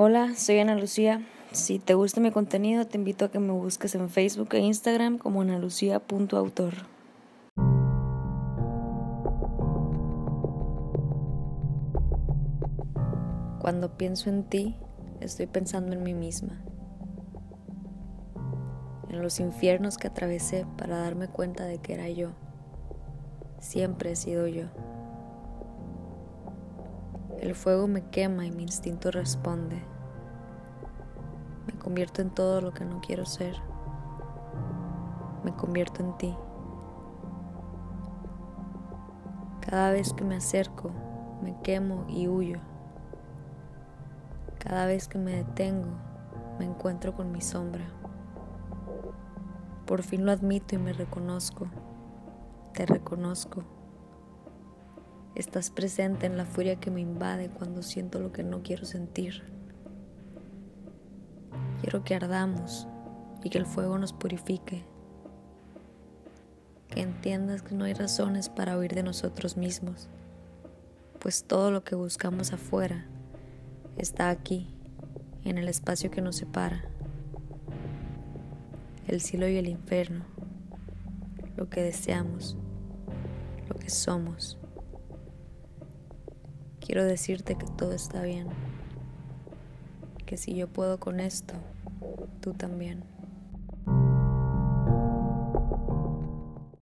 Hola, soy Ana Lucía. Si te gusta mi contenido, te invito a que me busques en Facebook e Instagram como analucía.autor. Cuando pienso en ti, estoy pensando en mí misma, en los infiernos que atravesé para darme cuenta de que era yo. Siempre he sido yo. El fuego me quema y mi instinto responde. Me convierto en todo lo que no quiero ser. Me convierto en ti. Cada vez que me acerco, me quemo y huyo. Cada vez que me detengo, me encuentro con mi sombra. Por fin lo admito y me reconozco. Te reconozco. Estás presente en la furia que me invade cuando siento lo que no quiero sentir. Quiero que ardamos y que el fuego nos purifique. Que entiendas que no hay razones para huir de nosotros mismos, pues todo lo que buscamos afuera está aquí, en el espacio que nos separa. El cielo y el infierno, lo que deseamos, lo que somos. Quiero decirte que todo está bien, que si yo puedo con esto, tú también.